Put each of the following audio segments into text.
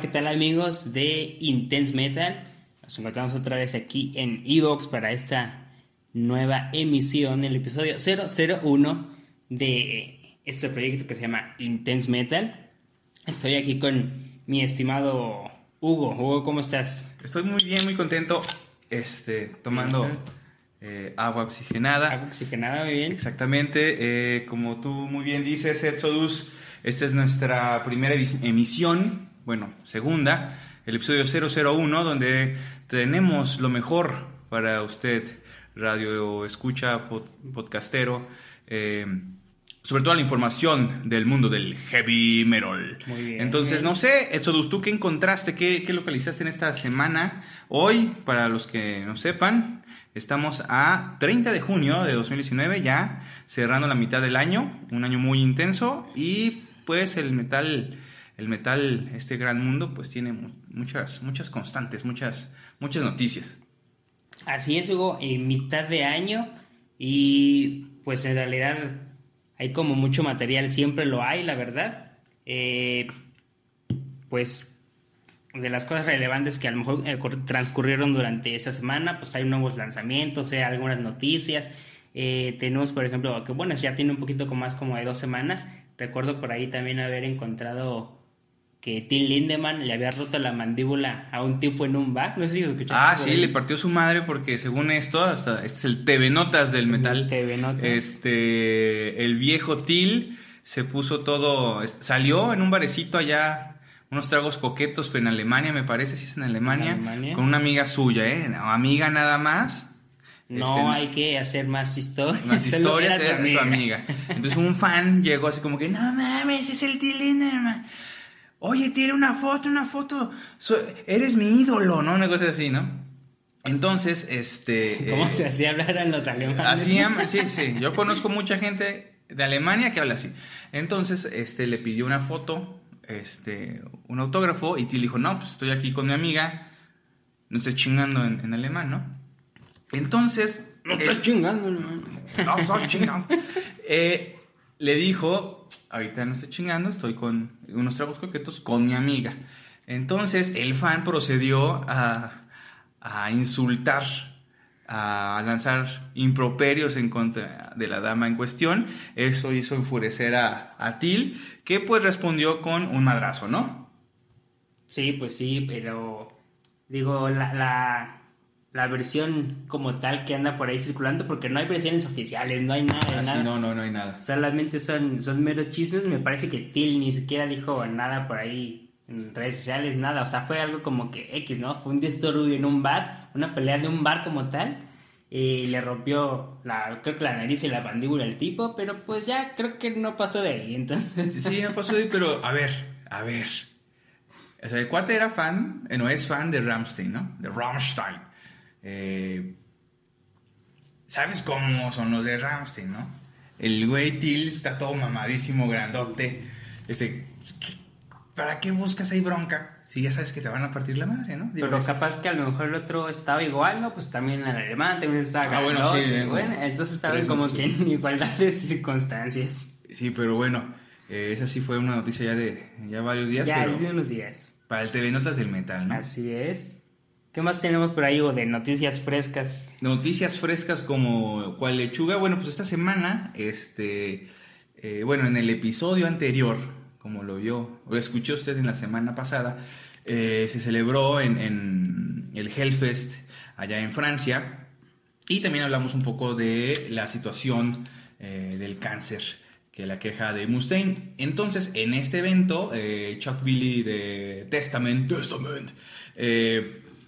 Hola, ¿qué tal amigos de Intense Metal? Nos encontramos otra vez aquí en Evox para esta nueva emisión, el episodio 001 de este proyecto que se llama Intense Metal. Estoy aquí con mi estimado Hugo. Hugo, ¿cómo estás? Estoy muy bien, muy contento, este, tomando eh, agua oxigenada. Agua oxigenada, muy bien. Exactamente, eh, como tú muy bien dices, Exodus, esta es nuestra primera emisión bueno, segunda, el episodio 001, donde tenemos lo mejor para usted, radio escucha, podcastero, eh, sobre todo la información del mundo del heavy metal. Muy bien, Entonces, no sé, Exodus, ¿tú qué encontraste? ¿Qué, ¿Qué localizaste en esta semana? Hoy, para los que no sepan, Estamos a 30 de junio de 2019, ya cerrando la mitad del año, un año muy intenso y pues el metal el metal, este gran mundo, pues tiene muchas, muchas constantes, muchas, muchas noticias. Así es, Hugo, en mitad de año y pues en realidad hay como mucho material, siempre lo hay, la verdad. Eh, pues de las cosas relevantes que a lo mejor eh, transcurrieron durante esa semana, pues hay nuevos lanzamientos, hay algunas noticias. Eh, tenemos, por ejemplo, que bueno, ya tiene un poquito más como de dos semanas. Recuerdo por ahí también haber encontrado que Tim Lindemann le había roto la mandíbula a un tipo en un bar. No sé si lo escuchaste. Ah, sí, le partió su madre porque según esto, hasta este es el TV Notas del metal. TV Notas. Este, el viejo Til se puso todo, salió en un barecito allá, unos tragos coquetos en Alemania, me parece, si es en Alemania, con una amiga suya, ¿eh? amiga nada más. No este, hay que hacer más historias. Más historias, era su amiga. Entonces un fan llegó así como que, no mames, es el Til Lindemann oye, tiene una foto, una foto, eres mi ídolo, ¿no? Una cosa así, ¿no? Entonces, este... ¿Cómo se hacía hablar a los alemanes? Así, sí, sí, yo conozco mucha gente de Alemania que habla así. Entonces, este, le pidió una foto, este, un autógrafo, y Til dijo, no, pues estoy aquí con mi amiga, no estoy chingando en, alemán, ¿no? Entonces... No estás chingando, hermano. No estás chingando. eh, le dijo, ahorita no estoy chingando, estoy con unos tragos coquetos con mi amiga. Entonces el fan procedió a, a insultar, a lanzar improperios en contra de la dama en cuestión. Eso hizo enfurecer a, a que pues respondió con un madrazo, ¿no? Sí, pues sí, pero digo, la versión como tal que anda por ahí circulando, porque no hay versiones oficiales, no hay nada ah, nada. no, no, no hay nada. Solamente son, son meros chismes. Me parece que Till ni siquiera dijo nada por ahí en redes sociales, nada. O sea, fue algo como que X, ¿no? Fue un disturbio en un bar, una pelea de un bar como tal. Y le rompió la, creo que la nariz y la mandíbula al tipo, pero pues ya creo que no pasó de ahí, entonces. Sí, no pasó de ahí, pero a ver, a ver. O sea, el cuate era fan, eh, no es fan de Ramstein, ¿no? De Rammstein. Eh, ¿Sabes cómo son los de Ramstein, no? El güey Till está todo mamadísimo, grandote. Este, ¿Para qué buscas ahí bronca? Si ya sabes que te van a partir la madre, ¿no? Pero capaz que a lo mejor el otro estaba igual, ¿no? Pues también en alemán, también estaba Ah, bueno, sí. bueno, entonces estaban como que en igualdad de circunstancias. Sí, pero bueno, eh, esa sí fue una noticia ya de ya varios días. Ya de unos días. Para el TV Notas del Metal, ¿no? Así es. ¿Qué más tenemos por ahí, o de noticias frescas? Noticias frescas como cuál lechuga. Bueno, pues esta semana, este, eh, bueno, en el episodio anterior, como lo vio, o escuchó usted en la semana pasada, eh, se celebró en, el Hellfest allá en Francia. Y también hablamos un poco de la situación eh, del cáncer que la queja de Mustaine. Entonces, en este evento, Chuck Billy de Testament, Testament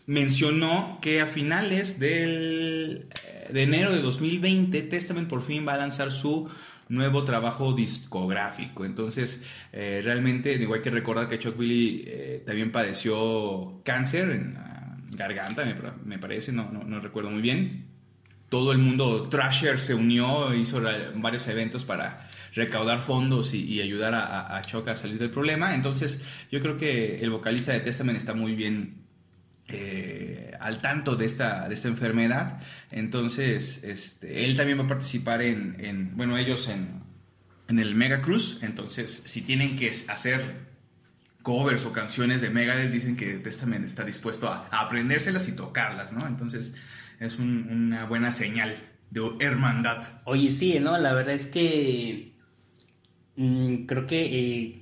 mencionó que a finales del, de enero de 2020 Testament por fin va a lanzar su nuevo trabajo discográfico. Entonces, eh, realmente, digo, hay que recordar que Chuck Billy eh, también padeció cáncer en la garganta, me, parece, no, no, recuerdo muy bien. Todo el mundo Trasher se unió, hizo varios eventos para recaudar fondos y, ayudar a, a, Chuck a salir del problema. Entonces, yo creo que el vocalista de Testament está muy bien eh, al tanto de esta, de esta enfermedad. Entonces, este, él también va a participar en, bueno, ellos en, en el Mega Cruise. Entonces, si tienen que hacer covers o canciones de Megadeth, dicen que Testament está dispuesto a, aprendérselas y tocarlas, ¿no? Entonces es una buena señal de hermandad. Oye, sí, ¿no? La verdad es que mm, creo que... Eh,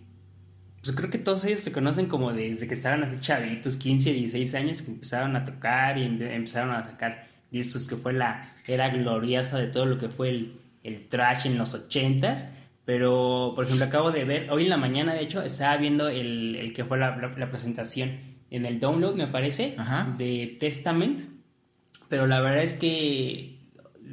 pues creo que todos ellos se conocen como desde que estaban así chavitos, 15, 16 años, que empezaron a tocar y empezaron a sacar discos que fue la era gloriosa de todo lo que fue el, el trash en los 80s pero, por ejemplo, acabo de ver, hoy en la mañana, de hecho, estaba viendo el, el que fue la, la, presentación en el download, me parece, de Testament. Pero la verdad es que,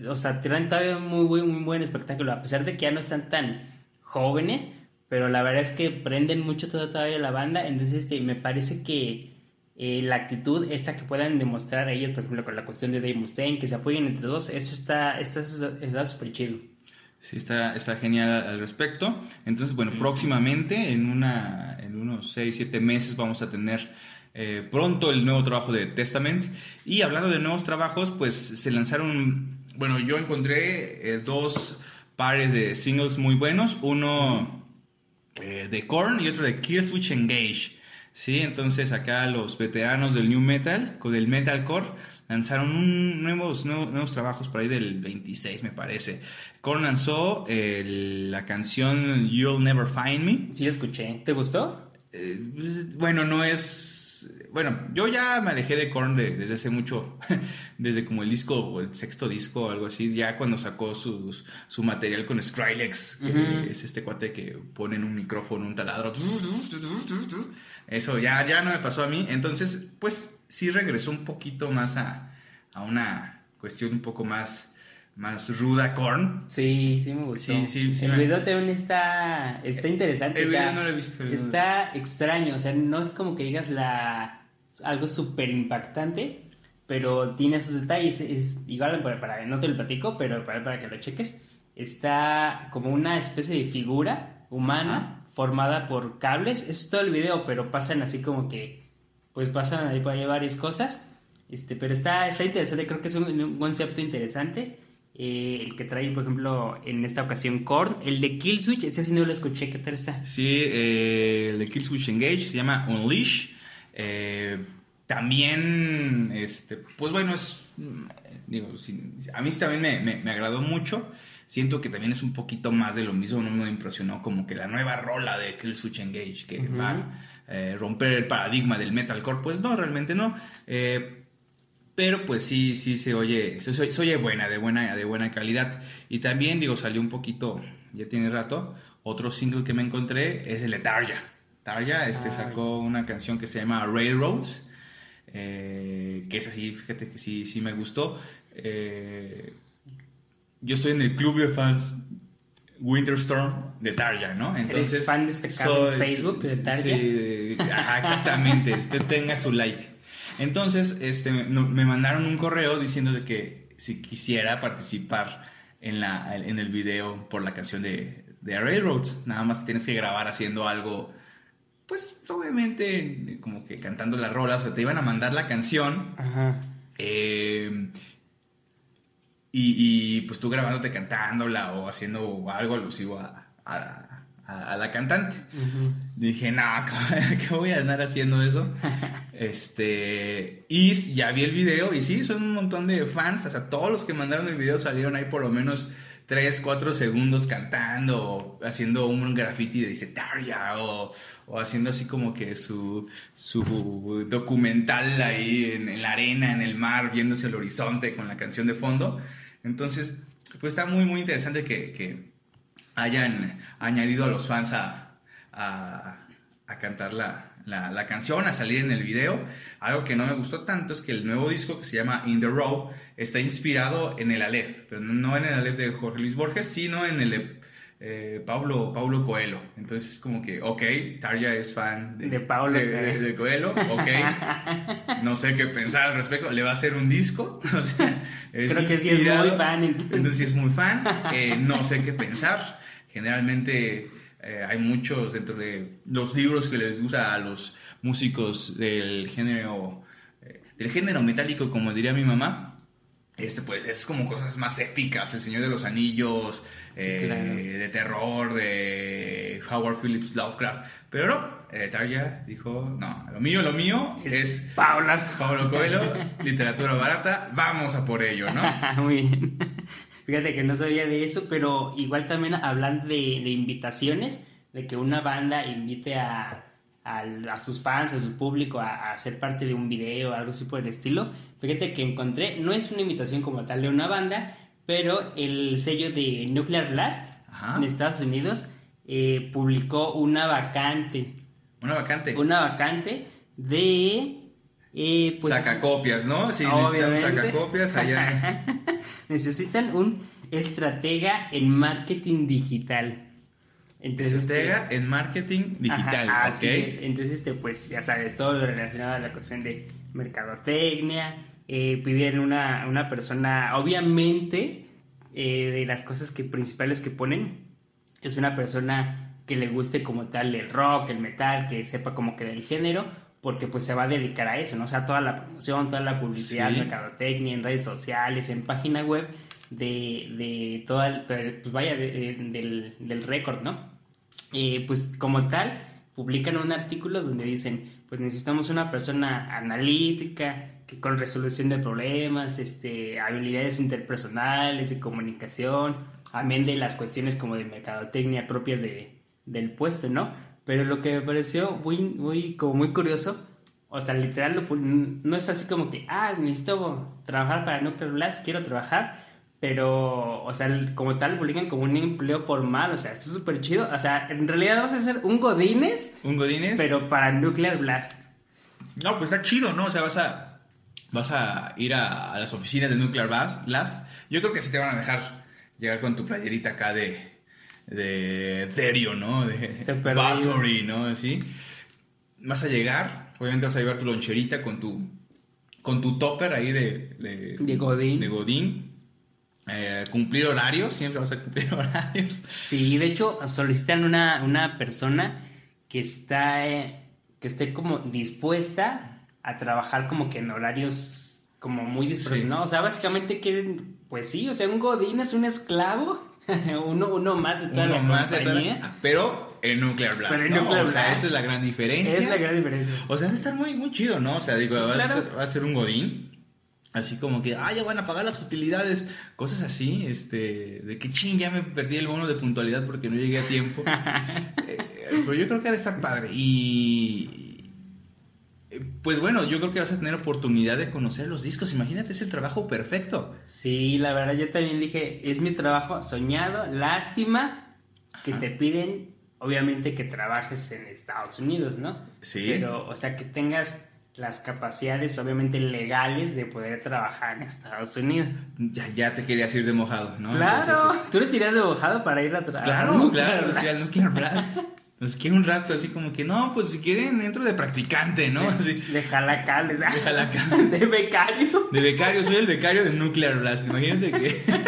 o sea, tienen todavía muy, muy, muy buen espectáculo, a pesar de que ya no están tan jóvenes, pero la verdad es que prenden mucho todavía la banda. Entonces, este, me parece que eh, la actitud esa que puedan demostrar ellos, por ejemplo, con la cuestión de Dave Mustaine, que se apoyen entre dos, eso está súper está, está chido. Sí, está, está genial al respecto. Entonces, bueno, próximamente, en, una, en unos 6, 7 meses, vamos a tener eh, pronto el nuevo trabajo de Testament. Y hablando de nuevos trabajos, pues se lanzaron, bueno, yo encontré eh, dos pares de singles muy buenos. Uno eh, de Korn y otro de Killswitch Engage. Sí, entonces acá los veteranos del New Metal, con el Metalcore, lanzaron nuevos, nuevos, trabajos por ahí del 26, me parece. Korn lanzó la canción You'll Never Find Me. Sí, escuché. ¿Te gustó? Eh, bueno, no es. Bueno, yo ya me alejé de Korn desde hace mucho, desde como el disco, o el sexto disco o algo así, ya cuando sacó su, su material con Skrillex, que es este cuate que pone en un micrófono un taladro. Eso ya, ya no me pasó a mí. Entonces, pues sí regresó un poquito más a, a una cuestión un poco más, más ruda, Korn. Sí, sí me gustó. Sí, sí, sí el video también está, está interesante. El video no lo he visto. Está extraño, o sea, no es como que digas la algo súper impactante, pero tiene sus detalles. Es, igual, para, no te lo platico, pero para, para que lo cheques, está como una especie de figura humana formada por cables. Es todo el video, pero pasan así como que, pues pasan ahí por ahí varias cosas. Este, pero está, está interesante, creo que es un, concepto interesante. Eh, el que trae, por ejemplo, en esta ocasión Korn. El de Killswitch, ese sí no lo escuché, ¿qué tal está? Sí, eh, el de Killswitch Engage se llama Unleash. Eh, también, este, pues bueno, es, digo, a mí también me, me, me agradó mucho siento que también es un poquito más de lo mismo, no me impresionó como que la nueva rola de Kill Switch Engage que va a romper el paradigma del metalcore, pues no, realmente no. Eh, pero pues sí, sí se oye, se, oye buena, de buena, de buena calidad. Y también, digo, salió un poquito, ya tiene rato, otro single que me encontré es el de Tarja. Tarja este, sacó una canción que se llama Railroads, eh, que es así, fíjate que sí, sí me gustó. Eh, yo estoy en el club de fans Winterstorm de Tarja, ¿no? Entonces, ¿Eres fan de este en Facebook de Tarja? Sí, exactamente, este, tenga su like. Entonces, este, me mandaron un correo diciendo de que si quisiera participar en, la, en el video por la canción de, de Railroads, nada más tienes que grabar haciendo algo, pues obviamente como que cantando las rolas, o sea, te iban a mandar la canción. Ajá. Eh, y, pues tú grabándote cantándola o haciendo algo alusivo a, a, la cantante. Dije, no, ¿qué voy a andar haciendo eso? este, y ya vi el video y sí, son un montón de fans. O sea, todos los que mandaron el video salieron ahí por lo menos 3, 4 segundos cantando o haciendo un graffiti de dice Tarja o, o, haciendo así como que su, su documental ahí en, en, la arena, en el mar, viéndose el horizonte con la canción de fondo. Entonces, pues está muy, muy interesante que, hayan añadido a los fans a, cantar la, canción, a salir en el video. Algo que no me gustó tanto es que el nuevo disco que se llama In the Row está inspirado en el Aleph, pero no en el Aleph de Jorge Luis Borges, sino en el eh, Pablo, Pablo Coelho. Entonces es como que, ok, Tarja es fan de, Pablo de, Coelho, ok. no sé qué pensar al respecto. ¿Le va a hacer un disco? Creo que sí es muy fan. Entonces, sí es muy fan. Eh, no sé qué pensar. Generalmente eh, hay muchos dentro de los libros que les gusta a los músicos del género, del género metálico, como diría mi mamá este pues es como cosas más épicas, El Señor de los Anillos, eh, de terror, de Howard Phillips Lovecraft. Pero no, eh, Tarja dijo, no, lo mío, lo mío es, Paula. Pablo Coelho, literatura barata, vamos a por ello, ¿no? Muy bien. Fíjate que no sabía de eso, pero igual también hablando de, de invitaciones, de que una banda invite a, a, sus fans, a su público, a, a, ser parte de un video, algo así por el estilo. Fíjate que encontré, no es una invitación como tal de una banda, pero el sello de Nuclear Blast en Estados Unidos eh, publicó una vacante. Una vacante. Una vacante de... Eh, pues, sacacopias, ¿no? Sí, necesitan sacacopias allá. necesitan un estratega en marketing digital. Entonces, este, en marketing digital. así es. Entonces, este, pues ya sabes, todo lo relacionado a la cuestión de mercadotecnia. Eh, pidieron una, una persona, obviamente, eh, de las cosas que, principales que ponen, es una persona que le guste como tal el rock, el metal, que sepa como que del género, porque pues se va a dedicar a eso, ¿no? O sea, toda la promoción, toda la publicidad, mercadotecnia, en redes sociales, en página web, de, de toda, pues vaya, del, del récord, ¿no? Eh, pues como tal, publican un artículo donde dicen, pues necesitamos una persona analítica, que con resolución de problemas, este, habilidades interpersonales, de comunicación, amén de las cuestiones como de mercadotecnia propias de, del puesto, ¿no? Pero lo que me pareció muy, muy, como muy curioso, o sea, literal, no es así como que, ah, necesito trabajar para Nuclear Blast, quiero trabajar, pero, o sea, como tal, publican como un empleo formal, o sea, está súper chido. O sea, en realidad vas a ser un Godines. Un Godines. Pero para Nuclear Blast. No, pues está chido, ¿no? O sea, vas a, vas a ir a, las oficinas de Nuclear Blast. Yo creo que sí te van a dejar llegar con tu playerita acá de, de Ethereum, ¿no? De Battery, ¿no? Así. Vas a llegar, obviamente vas a llevar tu loncherita con tu, con tu topper ahí de, de, de Godín. De Godín eh, cumplir horarios, siempre vas a cumplir horarios. Sí, de hecho solicitan una, una persona que está eh, que esté como dispuesta a trabajar como que en horarios como muy dispersos, ¿no? O sea, básicamente quieren, pues sí, o sea, un godín es un esclavo, uno, uno más de toda la compañía. pero en Nuclear Blast, pero en Nuclear O sea, esa es la gran diferencia. Es la gran diferencia. O sea, debe estar muy, muy chido, ¿no? O sea, digo, va, a ser, va, a ser, un godín Así como que, ah, ya van a pagar las utilidades, cosas así, este, de que ching, ya me perdí el bono de puntualidad porque no llegué a tiempo. Eh, pero yo creo que ha de estar padre. Y, pues bueno, yo creo que vas a tener oportunidad de conocer los discos. Imagínate, es el trabajo perfecto. Sí, la verdad, yo también dije, es mi trabajo soñado, lástima que te piden, obviamente, que trabajes en Estados Unidos, ¿no? Sí. Pero, o sea, que tengas las capacidades obviamente legales de poder trabajar en Estados Unidos. Ya, ya te querías ir de mojado, ¿no? Claro, tú le tiras de mojado para ir a trabajar. Claro, claro, no quiero Entonces quiero un rato así como que, no, pues si quieren entro de practicante, ¿no? Así. De jalacal. De jalacal. De becario. De becario, soy el becario de Nuclear Blast. Imagínate que...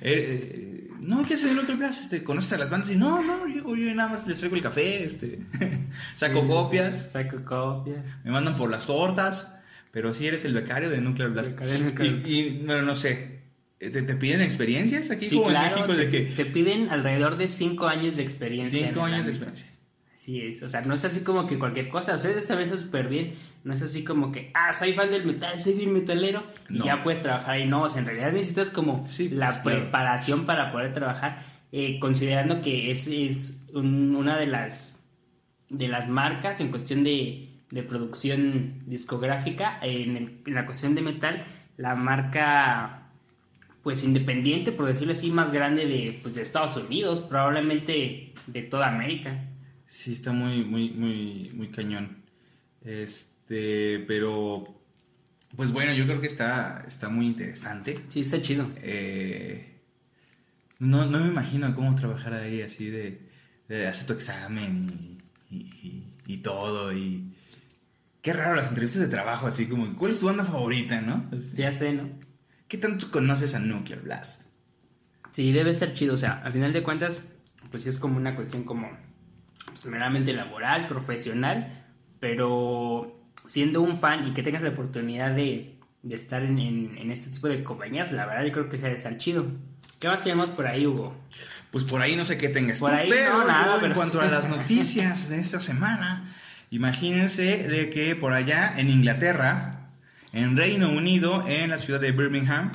Eh, eh, no, ¿qué haces lo que Este, ¿Conoces a las bandas? Y no, no, yo, yo nada más les traigo el café, este, saco copias. Saco copias. Me mandan por las tortas, pero sí eres el becario de Nuclear Blast. Y, y, bueno, no sé, ¿te, te piden experiencias aquí como en México? de que... te piden alrededor de cinco años de experiencia. Cinco años de experiencia. Sí es, o sea, no es así como que cualquier cosa, o sea, esta vez es súper bien, no es así como que, ah, soy fan del metal, soy bien metalero, y ya puedes trabajar ahí, no, o sea, en realidad necesitas como la pues, preparación para poder trabajar, eh, considerando que es, es una de las, de las marcas en cuestión de, de producción discográfica, en, en la cuestión de metal, la marca pues independiente, por decirlo así, más grande de, pues, de Estados Unidos, probablemente de toda América. Sí, está muy, muy, muy, muy cañón. Este, pero, pues bueno, yo creo que está, está muy interesante. Sí, está chido. Eh, no, no me imagino cómo trabajar ahí así de, de hacer tu examen y, y, todo. Y qué raro las entrevistas de trabajo, así como, ¿cuál es tu banda favorita, no? Ya sé, ¿no? ¿Qué tanto conoces a Nuclear Blast? Sí, debe estar chido. O sea, al final de cuentas, pues sí es como una cuestión como pues, meramente laboral, profesional, pero siendo un fan y que tengas la oportunidad de, de estar en, en, este tipo de compañías, la verdad yo creo que se ha de estar chido. ¿Qué más tenemos por ahí, Hugo? Pues por ahí no sé qué tengas por ahí pero, no, nada, en cuanto a las noticias de esta semana, imagínense de que por allá en Inglaterra, en Reino Unido, en la ciudad de Birmingham,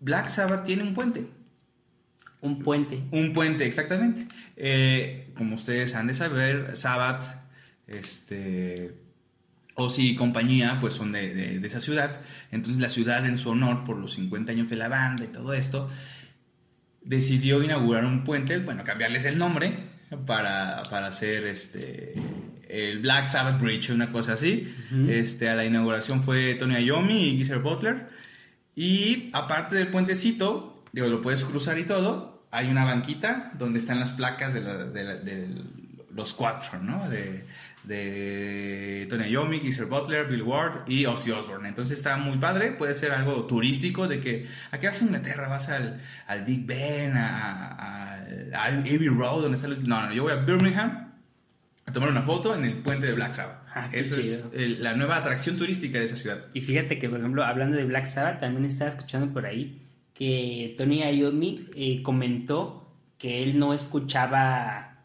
Black Sabbath tiene un puente. Un puente. Un puente, exactamente. Eh, como ustedes han de saber, Sabbath, este, o si compañía, pues son de, esa ciudad. Entonces la ciudad en su honor, por los 50 años de la banda y todo esto, decidió inaugurar un puente, bueno, cambiarles el nombre para, hacer este el Black Sabbath Bridge, una cosa así. este, a la inauguración fue Tony Iommi y Geezer Butler. Y aparte del puentecito, digo, lo puedes cruzar y todo, hay una banquita donde están las placas de, los cuatro, ¿no? De, de Tony Iommi, Geezer Butler, Bill Ward y Ozzy Osbourne. Entonces está muy padre, puede ser algo turístico de que aquí vas a Inglaterra, vas al, al Big Ben, a, a, Abbey Road, donde está el... No, no, yo voy a Birmingham a tomar una foto en el puente de Black Sabbath. Ah, Eso es la nueva atracción turística de esa ciudad. Y fíjate que, por ejemplo, hablando de Black Sabbath, también estaba escuchando por ahí que Tony Iommi eh, comentó que él no escuchaba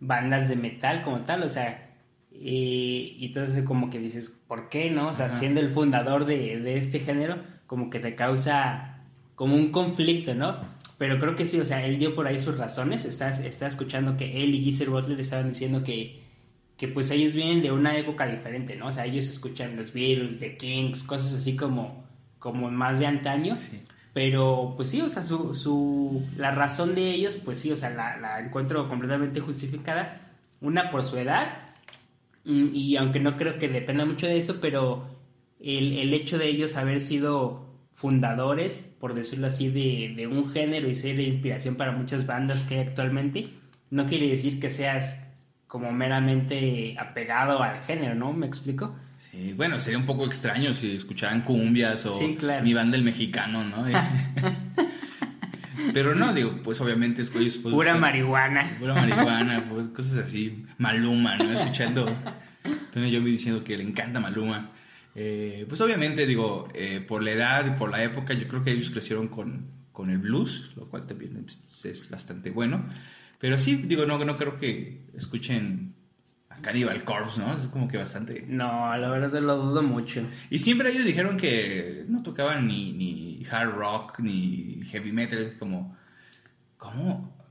bandas de metal como tal, o sea, y entonces como que dices, ¿por qué no? O sea, siendo el fundador de, este género, como que te causa como un conflicto, ¿no? Pero creo que sí, o sea, él dio por ahí sus razones, está, está escuchando que él y Geezer Butler estaban diciendo que, que pues ellos vienen de una época diferente, ¿no? O sea, ellos escuchan los Beatles, The Kings, cosas así como, como más de antaño. Pero pues sí, o sea, su, su, la razón de ellos, pues sí, o sea, la, la encuentro completamente justificada. Una por su edad y aunque no creo que dependa mucho de eso, pero el, el hecho de ellos haber sido fundadores, por decirlo así, de, de, un género y ser de inspiración para muchas bandas que hay actualmente, no quiere decir que seas como meramente apegado al género, ¿no? ¿Me explico? Sí, bueno, sería un poco extraño si escucharan cumbias o mi banda el mexicano, ¿no? Pero no, digo, pues obviamente es pues, Pura marihuana. Pura marihuana, pues cosas así. Maluma, ¿no? Escuchando. Entonces yo me diciendo que le encanta Maluma. Eh, pues obviamente, digo, eh, por la edad y por la época, yo creo que ellos crecieron con, con el blues, lo cual también es bastante bueno. Pero sí, digo, no, no creo que escuchen Cannibal Corpse, ¿no? Es como que bastante. No, la verdad lo dudo mucho. Y siempre ellos dijeron que no tocaban ni, ni hard rock ni heavy metal. Es como. ¿Cómo?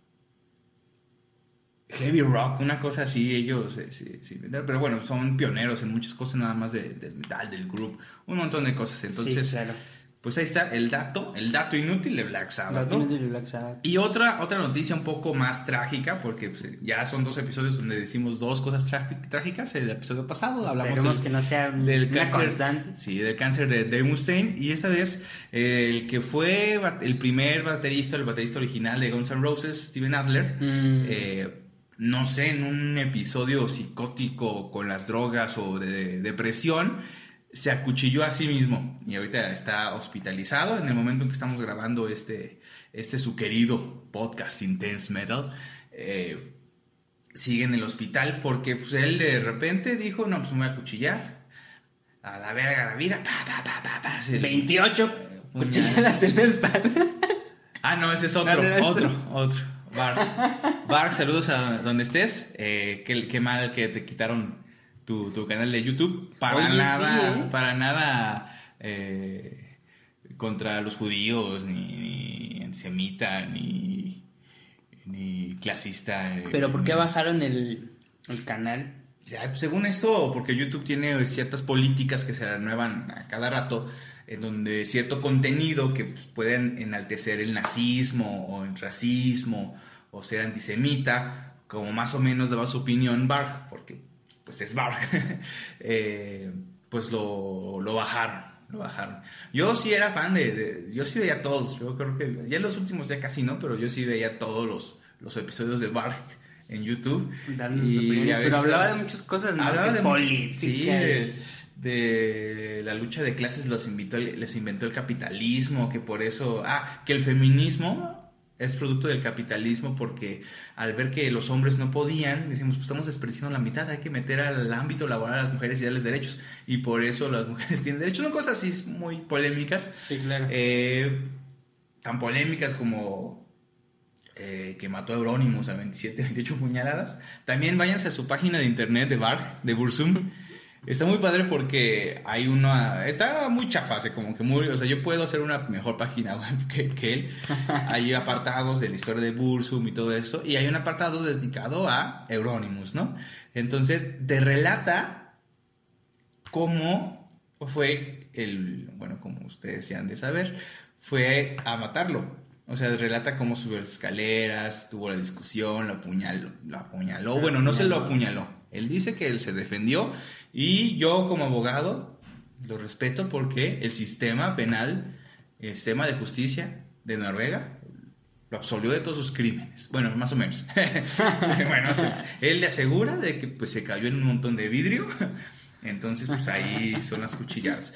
Heavy rock, una cosa así, ellos sí, sí, Pero bueno, son pioneros en muchas cosas, nada más del de metal, del group, un montón de cosas. Entonces, sí, claro. Pues ahí está el dato, el dato inútil de Black Sabbath. Y otra, otra noticia un poco más trágica, porque pues, ya son dos episodios donde decimos dos cosas trágicas. El episodio pasado hablamos que no sea del cáncer. Sí, del cáncer de Dave Mustaine. Y esta vez el que fue el primer baterista, el baterista original de Guns N' Roses, Steven Adler, mm. eh, no sé, en un episodio psicótico con las drogas o de depresión se acuchilló a sí mismo y ahorita está hospitalizado en el momento en que estamos grabando este, este su querido podcast Intense Metal. Eh, sigue en el hospital porque pues, él de repente dijo, no, pues me voy a cuchillar. A la verga la vida. 28 cuchilladas en la espalda. Ah, no, ese es otro, otro, otro. Bar. Bar, saludos a donde estés. Eh, qué, qué mal que te quitaron tu, canal de YouTube. Para nada, ¿eh? para nada eh, contra los judíos, ni, ni antisemita, ni, ni clasista. ¿Pero por qué bajaron el, canal? Ya, según esto, porque YouTube tiene ciertas políticas que se renuevan a cada rato, en donde cierto contenido que pues, pueden enaltecer el nazismo o el racismo o ser antisemita, como más o menos daba su opinión Barr, porque pues es Bark, eh, pues lo, lo, bajaron, lo bajaron. Yo sí era fan de, yo sí veía todos, yo creo que ya en los últimos ya casi no, pero yo sí veía todos los, los episodios de Bark en YouTube. y pero hablaba de muchas cosas, ¿no? Hablaba de sí, de, la lucha de clases los invitó, les inventó el capitalismo, que por eso, ah, que el feminismo es producto del capitalismo porque al ver que los hombres no podían, decimos, pues estamos desperdiciando la mitad, hay que meter al ámbito laboral a las mujeres y darles derechos. Y por eso las mujeres tienen derechos. Son cosas así muy polémicas. Sí, claro. Eh, tan polémicas como eh, que mató a Euronymous a 27, 28 puñaladas. También váyanse a su página de internet de Bar, de Bursum. Está muy padre porque hay una. Está muy chafa, como que muy. O sea, yo puedo hacer una mejor página web que, él. Hay apartados de la historia de Bursum y todo eso. Y hay un apartado dedicado a Euronymous, ¿no? Entonces, te relata cómo fue el. Bueno, como ustedes ya han de saber, fue a matarlo. O sea, relata cómo subió las escaleras, tuvo la discusión, lo apuñaló. Lo apuñaló. Bueno, no se lo apuñaló. Él dice que él se defendió y yo como abogado lo respeto porque el sistema penal, el sistema de justicia de Noruega lo absolvió de todos sus crímenes. Bueno, más o menos. bueno, él le asegura de que pues se cayó en un montón de vidrio. Entonces, pues ahí son las cuchilladas.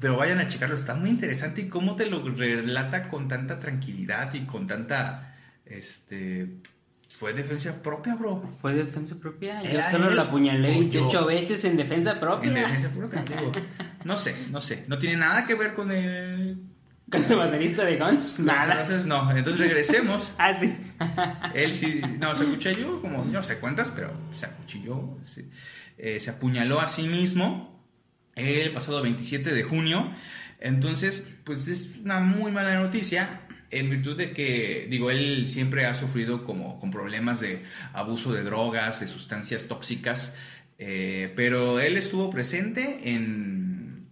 Pero vayan a checarlo, está muy interesante y cómo te lo relata con tanta tranquilidad y con tanta este fue defensa propia, bro. Fue defensa propia. Yo solo la apuñalé 28 veces en defensa propia. En defensa propia, digo. No sé, no sé. No tiene nada que ver con el. ¿Con el baterista de Guns? Nada. Entonces, no. Entonces regresemos. ah, sí. Él sí. No, se acuchilló como. No sé cuántas, pero se acuchilló. Eh, se apuñaló a sí mismo el pasado 27 de junio. Entonces, pues es una muy mala noticia en virtud de que, digo, él siempre ha sufrido como con problemas de abuso de drogas, de sustancias tóxicas, eh, pero él estuvo presente en,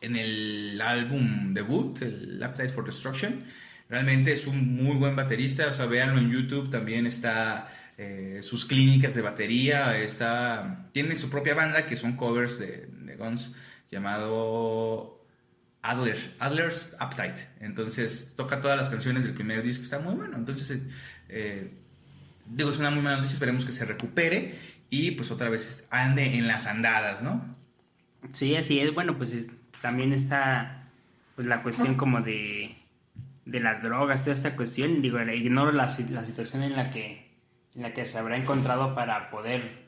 en el álbum debut, el Appetite for Destruction. Realmente es un muy buen baterista, o sea, véanlo en YouTube, también está eh, sus clínicas de batería, está, tiene su propia banda que son covers de, de Guns llamado Adler, Adler's Appetite. Entonces toca todas las canciones del primer disco, está muy bueno. Entonces, eh, digo, es una muy mala noticia, esperemos que se recupere y pues otra vez ande en las andadas, ¿no? Sí, así es. Bueno, pues también está pues la cuestión como de, de las drogas, toda esta cuestión. Digo, ignoro la, la situación en la que en la que se habrá encontrado para poder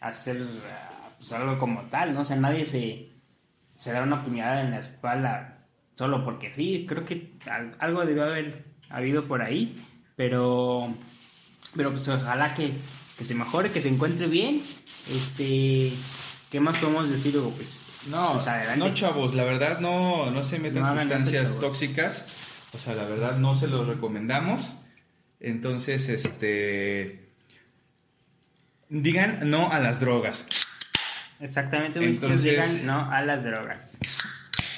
hacer pues, algo como tal, ¿no? O sea, nadie se se da una puñalada en la espalda solo porque sí, creo que algo debió haber habido por ahí, pero pero pues ojalá que, se mejore, que se encuentre bien. Este, ¿qué más podemos decir, Hugo? Pues no, pues, no chavos, la verdad no, no se metan sustancias tóxicas. O sea, la verdad no se los recomendamos. Entonces, este digan no a las drogas. Exactamente, Entonces, digan no a las drogas.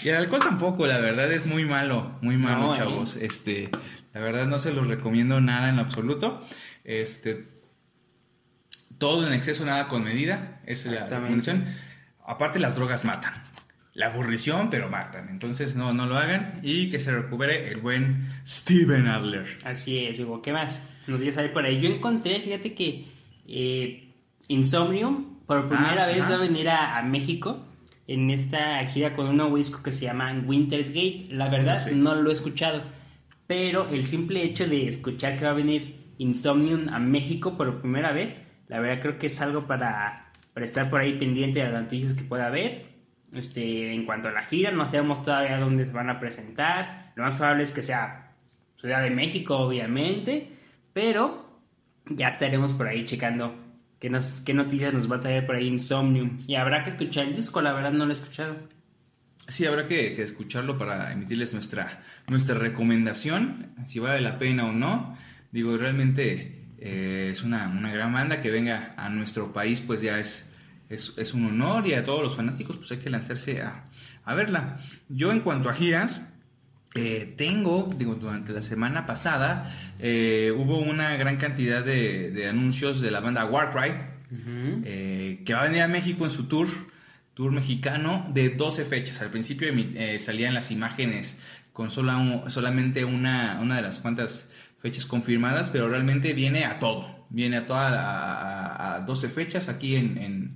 Y el alcohol tampoco, la verdad es muy malo, muy malo, chavos. Este, la verdad no se los recomiendo nada en absoluto. Este, todo en exceso, nada con medida, es la recomendación. Aparte las drogas matan. La aburrición, pero matan. Entonces no, no lo hagan y que se recupere el buen Steven Adler. Así es, Hugo. ¿Qué más? Nos voy a por ahí. Yo encontré, fíjate que eh, Insomnium por primera ah, vez va a venir a, México en esta gira con un nuevo disco que se llama Winter's Gate. La verdad, no lo he escuchado, pero el simple hecho de escuchar que va a venir Insomnium a México por primera vez, la verdad creo que es algo para, para estar por ahí pendiente de las noticias que pueda haber. Este, en cuanto a la gira, no sabemos todavía dónde se van a presentar. Lo más probable es que sea Ciudad de México, obviamente, pero ya estaremos por ahí checando ¿Qué, noticias nos va a traer por ahí Insomnium? Y habrá que escuchar el disco, la verdad no lo he escuchado. Sí, habrá que, escucharlo para emitirles nuestra, nuestra recomendación, si vale la pena o no. Digo, realmente eh, es una, gran banda que venga a nuestro país, pues ya es, es, un honor y a todos los fanáticos pues hay que lanzarse a, a verla. Yo en cuanto a giras, eh, tengo, digo, durante la semana pasada eh, hubo una gran cantidad de, anuncios de la banda Warcry, eh, que va a venir a México en su tour, tour mexicano, de 12 fechas. Al principio salían las imágenes con solamente una, una de las cuantas fechas confirmadas, pero realmente viene a todo, viene a todas a, 12 fechas aquí en,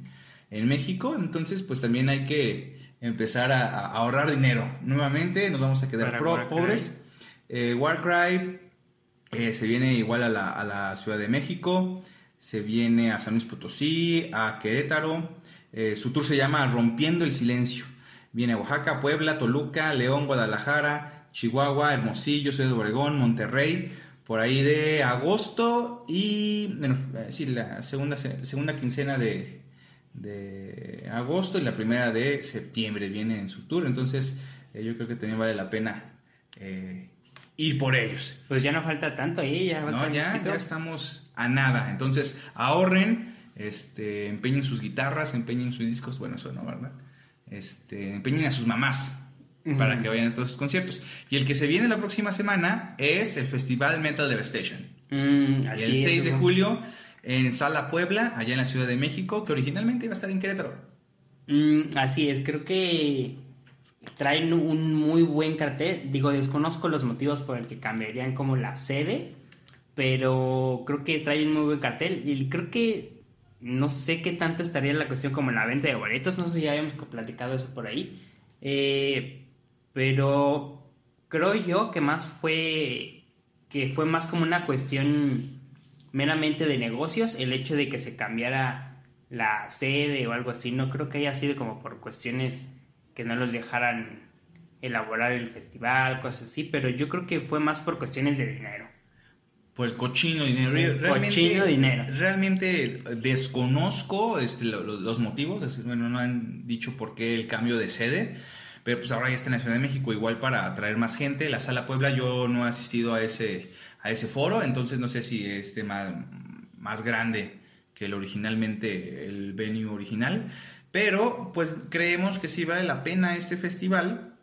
en México, entonces pues también hay que empezar a, ahorrar dinero. Nuevamente nos vamos a quedar pobres. Eh, Warcry eh, se viene igual a la, a la, Ciudad de México, se viene a San Luis Potosí, a Querétaro. Eh, su tour se llama Rompiendo el Silencio. Viene a Oaxaca, Puebla, Toluca, León, Guadalajara, Chihuahua, Hermosillo, Ciudad de Obregón, Monterrey, por ahí de agosto y, bueno, sí, la segunda, segunda quincena de, de agosto y la primera de septiembre viene en su tour. Entonces, yo creo que también vale la pena eh, ir por ellos. Pues ya no falta tanto ahí, ya No, ya, ya estamos a nada. Entonces, ahorren, este, empeñen sus guitarras, empeñen sus discos, bueno, eso no, ¿verdad? Este, empeñen a sus mamás para que vayan a todos sus conciertos. Y el que se viene la próxima semana es el Festival Metal Devastation. Mm, el 6 de julio en Sala Puebla, allá en la Ciudad de México, que originalmente iba a estar en Querétaro. Mm, así es, creo que traen un muy buen cartel. Digo, desconozco los motivos por el que cambiarían como la sede, pero creo que traen un muy buen cartel y creo que no sé qué tanto estaría la cuestión como la venta de boletos, no sé si ya habíamos platicado eso por ahí, eh, pero creo yo que más fue que fue más como una cuestión meramente de negocios el hecho de que se cambiara la sede o algo así, no creo que haya sido como por cuestiones que no los dejaran elaborar el festival, cosas así, pero yo creo que fue más por cuestiones de dinero. Por el cochino dinero. realmente, cochino dinero. Realmente desconozco este, los, motivos, bueno, no han dicho por qué el cambio de sede, pero pues ahora ya está en la Ciudad de México, igual para atraer más gente. La Sala Puebla yo no he asistido a ese, a ese foro, entonces no sé si es más, más grande que el originalmente, el venue original. Pero pues creemos que sí vale la pena este festival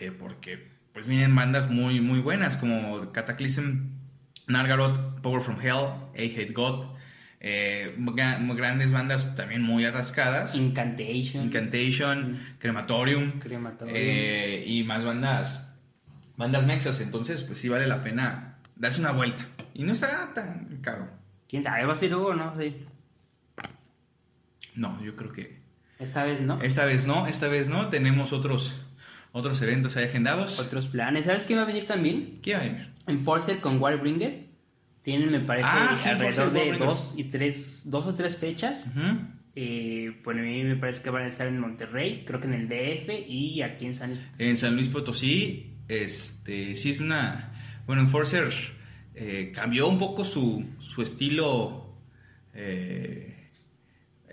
eh, porque pues vienen bandas muy muy buenas como Cataclysm, Nargaroth, Power from Hell, A Hate God. Eh, grandes bandas también muy atascadas. Incantation. Incantation, mm. Crematorium. Crematorium. Eh, y más bandas, bandas mexas. Entonces, pues sí vale la pena darse una vuelta. Y no está tan caro. ¿Quién sabe? ¿Va a ser Hugo no? Sí. No, yo creo que esta vez no. Esta vez no, esta vez no. Tenemos otros, otros eventos ahí agendados. Otros planes. ¿Sabes quién va a venir también? ¿Quién va a venir? Enforcer con Warbringer. Tienen, me parece, ah, alrededor de dos, y tres, dos o tres fechas. Eh, bueno, a mí me parece que van a estar en Monterrey, creo que en el DF y aquí en San Luis Potosí. En San Luis Potosí, este, sí es una... Bueno, Enforcer eh, cambió un poco su, su estilo... Eh,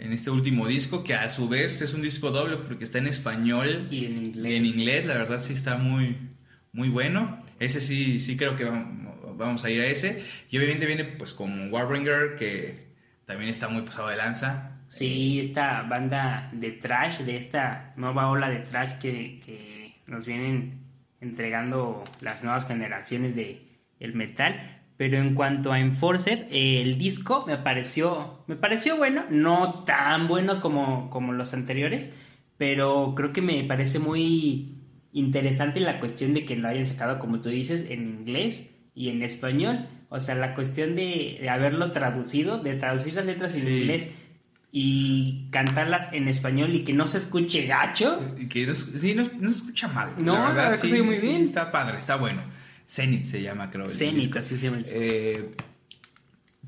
en este último disco, que a su vez es un disco doble porque está en español y en inglés. En inglés, la verdad sí está muy, muy bueno. Ese sí, sí creo que vamos, a ir a ese. Y obviamente viene pues con Warbringer, que también está muy pasado de lanza. Sí, esta banda de trash, de esta nueva ola de trash que, que nos vienen entregando las nuevas generaciones de el metal. Pero en cuanto a Enforcer, el disco me pareció, me pareció bueno, no tan bueno como, como los anteriores, pero creo que me parece muy interesante la cuestión de que lo hayan sacado, como tú dices, en inglés y en español. O sea, la cuestión de, haberlo traducido, de traducir las letras en inglés y cantarlas en español y que no se escuche gacho. Que no, sí, no, se escucha mal. No, la verdad, sí, muy bien. Está padre, está bueno. Zenith se llama, creo. Zenith, así se llama. El eh,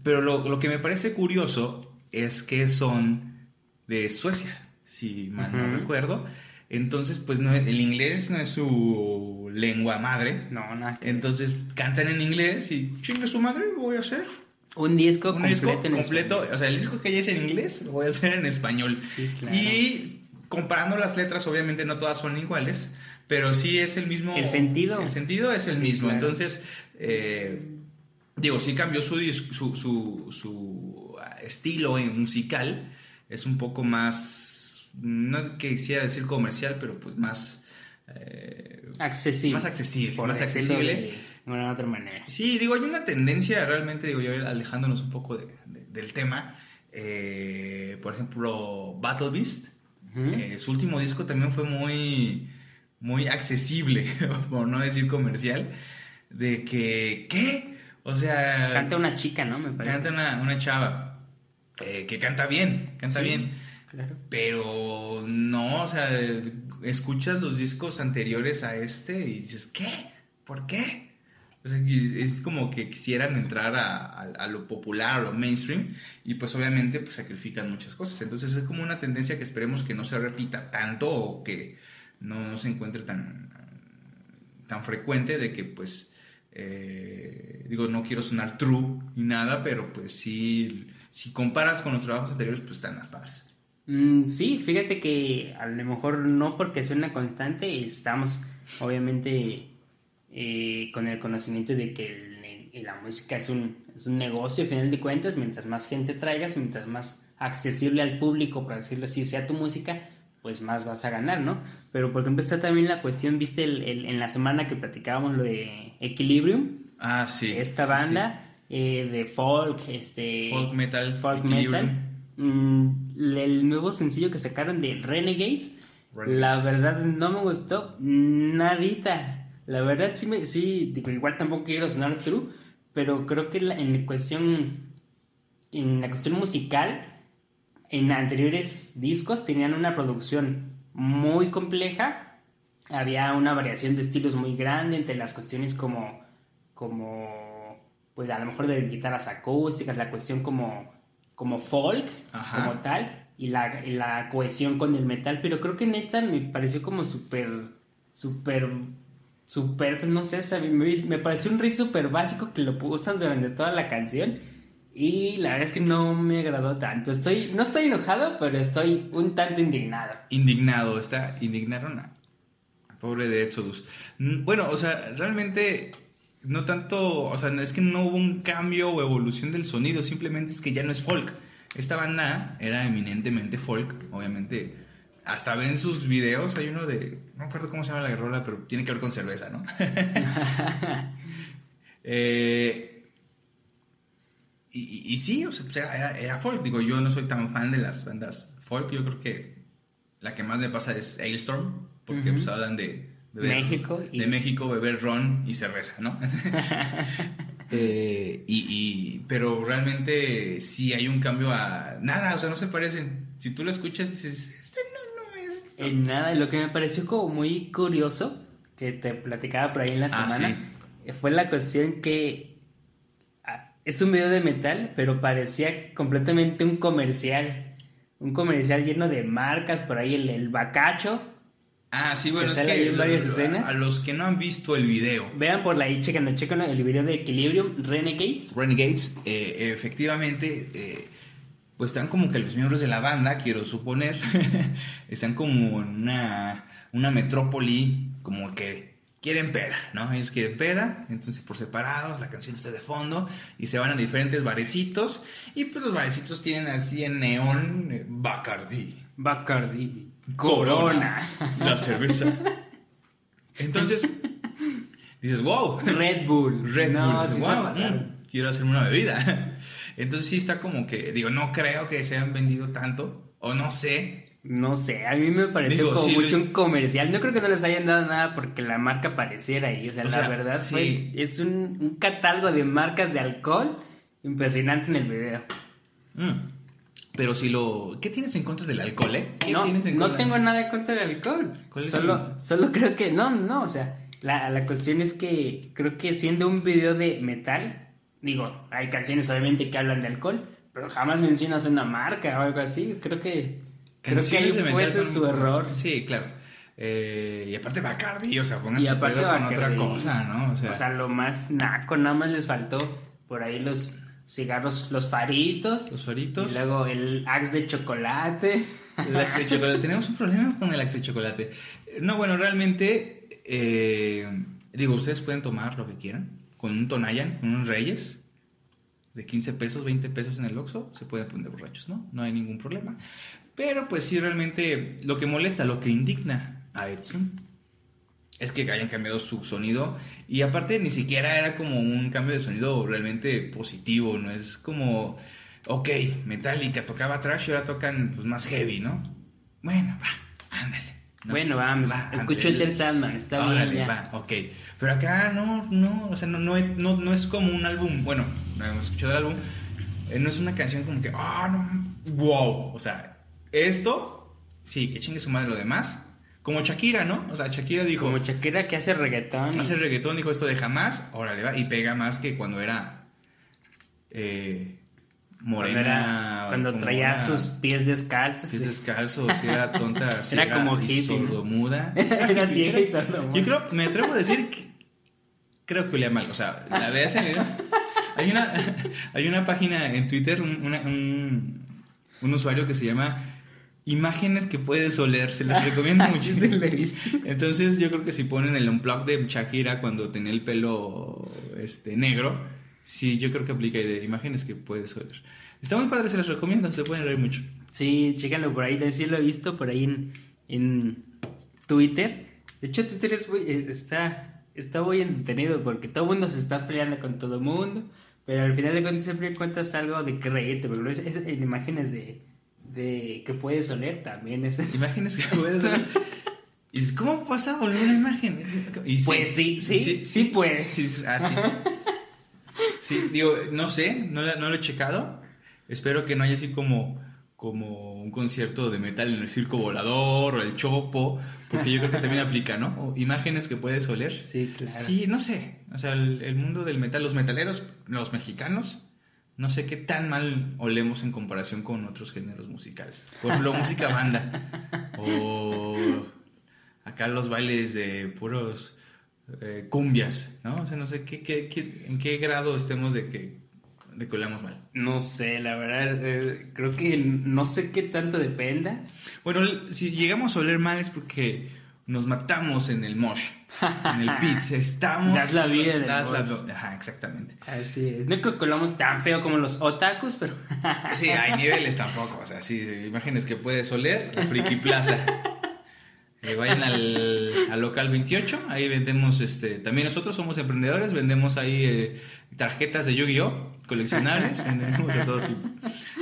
pero lo, lo, que me parece curioso es que son de Suecia, si mal no recuerdo. Entonces, pues no, el inglés no es su lengua madre. No, nada. Entonces cantan en inglés y chingue su madre, voy a hacer. Un disco un completo. Disco completo o sea, el disco que ya es en inglés lo voy a hacer en español. Sí, claro. Y comparando las letras, obviamente no todas son iguales, pero sí es el mismo. El sentido. El sentido es el mismo. Entonces, eh, digo, sí cambió su, su, su, estilo musical. Es un poco más, no quisiera decir comercial, pero pues más... Eh, accesible. Más accesible. más accesible. De una otra manera. Sí, digo, hay una tendencia realmente, digo, yo alejándonos un poco del tema. Eh, por ejemplo, Battle Beast. su último disco también fue muy muy accesible, por no decir comercial, de que, ¿qué? O sea... Canta una chica, ¿no? Me parece. Canta una, chava, eh, que canta bien, canta bien. Claro. Pero no, o sea, escuchas los discos anteriores a este y dices, ¿qué? ¿Por qué? O sea, es como que quisieran entrar a, a- a lo popular, a lo mainstream, y pues obviamente pues sacrifican muchas cosas. Entonces es como una tendencia que esperemos que no se repita tanto o que no, no se encuentre tan, tan frecuente de que pues, eh, digo, no quiero sonar true ni nada, pero pues sí, si comparas con los trabajos anteriores, pues están más padres. Mm, sí, fíjate que a lo mejor no porque sea una constante, estamos obviamente eh, con el conocimiento de que el- el- la música es un, es un negocio, a final de cuentas, mientras más gente traigas, mientras más accesible al público, por decirlo así, sea tu música, pues más vas a ganar, ¿no? Pero por ejemplo está también la cuestión, viste, el- el- en la semana que platicábamos lo de Equilibrium, Ah, sí. esta sí, banda eh, de folk, este Folk metal, folk Equilibrium. metal, mm, el nuevo sencillo que sacaron de Renegades, Renegades. la verdad no me gustó nadita. La verdad sí me sí digo igual tampoco quiero sonar true, pero creo que la- en cuestión en la cuestión musical en anteriores discos tenían una producción muy compleja, había una variación de estilos muy grande entre las cuestiones como, como pues a lo mejor de guitarras acústicas, la cuestión como, como folk, Ajá. como tal, y la, la cohesión con el metal, pero creo que en esta me pareció como súper, súper, súper, no sé, me, me pareció un riff súper básico que lo usan durante toda la canción. Y la verdad es que no me agradó tanto. Estoy, no estoy enojado, pero estoy un tanto indignado. indignado, está indignaron pobre de Exodus. Mm, Bueno, o sea, realmente no tanto, o sea, es que no hubo un cambio o evolución del sonido, simplemente es que ya no es folk. Esta banda era eminentemente folk, obviamente. Hasta ven sus videos, hay uno de, no me acuerdo cómo se llama la rola, pero tiene que ver con cerveza, ¿no? Eh, y, sí, o sea, pues era, era- folk. Digo, yo no soy tan fan de las bandas folk. Yo creo que la que más me pasa es Ailstorm, porque pues hablan de, México y- de México, beber ron y cerveza, ¿no? Eh, y, y- pero realmente sí hay un cambio a nada, o sea, no se parecen. Si tú lo escuchas, dices, En nada, lo que me pareció como muy curioso, que te platicaba por ahí en la Ah, semana, fue la cuestión que ah, es un video de metal, pero parecía completamente un comercial. Un comercial lleno de marcas, por ahí el, el bacacho. Ah, sí, bueno, Que es que varias escenas. a los que no han visto el video, Vean por ahí, chequen, chequen el video de Equilibrium, Renegades. Renegades, eh, efectivamente, eh, pues están como que los miembros de la banda, quiero suponer, están como en una, una metrópoli, como que quieren peda, ¿no? Ellos quieren peda, entonces por separados, la canción está de fondo, y se van a diferentes barecitos, y pues los barecitos tienen así en neón eh, Bacardi. Bacardi. Corona. La cerveza. Entonces, dices, wow. Red Bull. Red no, Bull. sí Wow, mm, quiero hacerme una bebida. Entonces sí está como que, digo, no creo que se hayan vendido tanto, o no sé. No sé, a mí me pareció Digo, como sí, mucho Luis- un comercial. No creo que no les hayan dado nada porque la marca apareciera ahí. O sea, O la sea, verdad sí. fue, es un, un catálogo de marcas de alcohol impresionante en el video. Mm. Pero si lo... ¿Qué tienes en contra del alcohol, eh? ¿Qué No, tienes en no contra? tengo nada en contra del alcohol. ¿Cuál es Solo, solo creo que, no, no, o sea, la, la cuestión es que creo que siendo un video de metal, digo, hay canciones obviamente que hablan de alcohol, pero jamás mencionas una marca o algo así. Creo que, creo que ahí Canciones fue ese su error. Sí, claro. Eh, y aparte Bacardi, o sea, pónganse con Bacardi. otra cosa, ¿no? O sea, O sea, lo más naco, nada más les faltó por ahí los cigarros, los faritos. los faritos. Y luego el axe de chocolate. El axe de chocolate. Tenemos un problema con el axe de chocolate. No, bueno, realmente, eh, digo, ustedes pueden tomar lo que quieran. Con un Tonayan, con unos Reyes, de 15 pesos, 20 pesos en el Oxxo, se pueden poner borrachos, ¿no? No hay ningún problema. Pero pues sí, realmente lo que molesta, lo que indigna a Edson es que hayan cambiado su sonido y aparte ni siquiera era como un cambio de sonido realmente positivo, no es como, ok, Metallica tocaba trash y ahora tocan pues más heavy, ¿no? Bueno, va, ándale. ¿No? Bueno, vamos, Va, escucho. Enter Sandman, está Órale, bien ya. va, ok. Pero acá no, no, o sea, no, no, no, no es como un álbum, bueno, no hemos escuchado el álbum, eh, no es una canción como que, ah, no, wow, o sea, esto, sí, que chingue su madre lo demás, como Shakira, ¿no? O sea, Shakira dijo, Como Shakira que hace reggaetón. hace reggaetón, dijo esto de jamás, órale, va, y pega más que cuando era eh, morena. era- cuando traía una- sus pies descalzos. pies sí. descalzos, era tonta, si Era como hippie, sordomuda. Era ciega y sordomuda. Yo creo, me atrevo a decir que creo que olía mal, o sea, la ves en hay una hay una página en Twitter, un, una- un, un usuario que se llama Imágenes que puedes oler, se los recomiendo muchísimo. Entonces yo creo que si ponen el unplug de Shakira cuando tenía el pelo este negro, sí, yo creo que aplica de imágenes que puedes oler. Está muy padre, se los recomiendo, se pueden reír mucho. Sí, chéquenlo por ahí. Sí lo he visto por ahí en, en Twitter. De hecho, Twitter es muy- eh, está, está muy entretenido porque todo el mundo se está peleando con todo el mundo. Pero al final de cuentas siempre encuentras algo de que reírte. Porque es, es en imágenes de, de que puedes oler también. Es, Imágenes que puedes oler. Y ¿cómo vas a una imagen? Y Pues sí, sí, sí puedes. Sí, ah, sí. Sí, digo, no sé, no, lo he checado. Espero que no haya así como, como un concierto de metal en el circo volador o el chopo, porque yo creo que también aplica, ¿no? O imágenes que puedes oler. Sí, claro. Sí, no sé. O sea, el, el mundo del metal, los metaleros, los mexicanos, no sé qué tan mal olemos en comparación con otros géneros musicales. Por ejemplo, música banda. O acá los bailes de puros eh, cumbias, ¿no? O sea, no sé qué, qué- qué- en qué grado estemos de que, de que mal. No sé, la verdad. eh, creo que no sé qué tanto dependa. Bueno, si llegamos a oler mal es porque nos matamos en el mosh, en el pit. Estamos. Das la vida das la-. Ajá, exactamente. Así es. No creo que lo hagamos tan feo como los otakus, pero. Sí, hay niveles tampoco. O sea, sí, sí, imágenes que puedes oler, la Friki Plaza. Eh, vayan al, al local 28, ahí vendemos, este, también nosotros somos emprendedores, vendemos ahí eh, tarjetas de Yu-Gi-Oh, coleccionables, vendemos de todo tipo.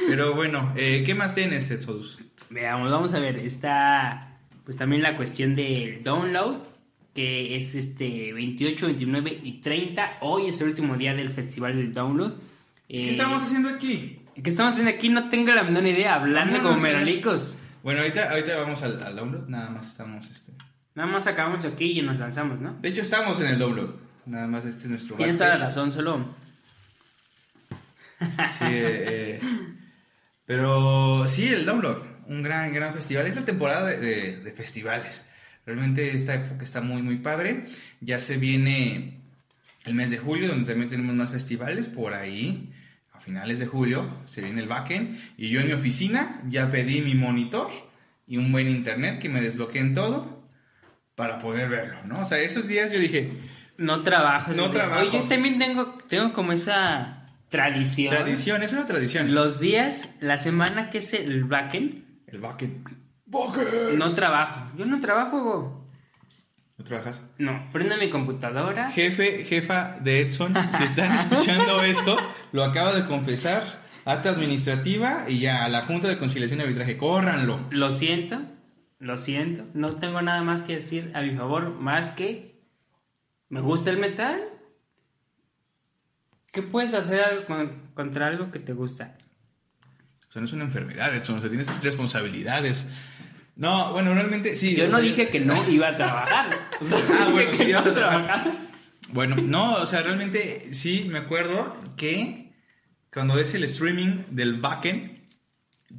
Pero bueno, eh, ¿qué más tienes, Exodus? Veamos, vamos a ver. Está pues también la cuestión del download, que es este 28, 29 y 30. Hoy es el último día del festival del download. ¿Qué Eh, estamos haciendo aquí? ¿Qué estamos haciendo aquí? No tengo la menor idea. Hablando como eh. merolicos. Bueno, ahorita, ahorita vamos al, al download, nada más estamos, este... Nada más acabamos aquí y nos lanzamos, ¿no? De hecho, estamos en el download, nada más este es nuestro Tienes toda la razón, solo. Sí, eh, eh, pero sí, el Download, un gran, gran festival. Es la temporada de, de- de festivales. Realmente esta época está muy, muy padre. Ya se viene el mes de julio, donde también tenemos más festivales. Por ahí, finales de julio, se viene el backend. Y yo en mi oficina ya pedí mi monitor y un buen internet que me desbloqueen todo para poder verlo, ¿no? O sea, esos días yo dije, No trabajo. No trabajo. Oye, yo también tengo, tengo como esa tradición. tradición, es una tradición. Los días, la semana que es el backend, El backend. ¡Backend! no trabajo. Yo no trabajo. ¿No trabajas? No, prendo mi computadora. Jefe, jefa de Edson, si están escuchando esto, lo acaba de confesar. Acta administrativa y ya a la Junta de Conciliación y Arbitraje, córranlo. Lo siento, lo siento. No tengo nada más que decir a mi favor, más que me gusta el metal. ¿Qué puedes hacer contra algo que te gusta? O sea, no es una enfermedad, Edson, o sea, tienes responsabilidades. No, bueno, realmente sí. Yo no sea, dije que no iba a trabajar. O sea, Ah, bueno, dije sí, que no a trabajar. Bueno, no, o sea, realmente sí me acuerdo que cuando es el streaming del backend,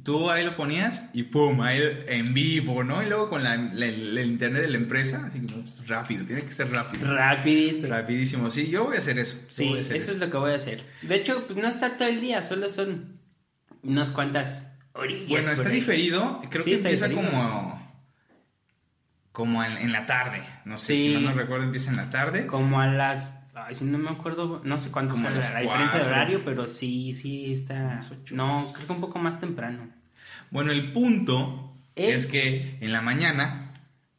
tú ahí lo ponías y pum, ahí en vivo, ¿no? Y luego con la, la- el internet de la empresa, así como rápido, tiene que ser rápido. Rapidito. Rapidísimo, sí, yo voy a hacer eso. Sí, a eso hacer es lo que voy a hacer. De hecho, pues no está todo el día, solo son unas cuantas orillas. Bueno, está ahí. diferido, creo Sí, que empieza diferido. como como en, en la tarde, no sé Sí. si no recuerdo, empieza en la tarde. Como a las. Ay, si no me acuerdo, no sé cuánto Como la, las la diferencia de horario, pero sí, sí está. Las ocho No, creo que un poco más temprano. Bueno, el punto ¿Eh? es que en la mañana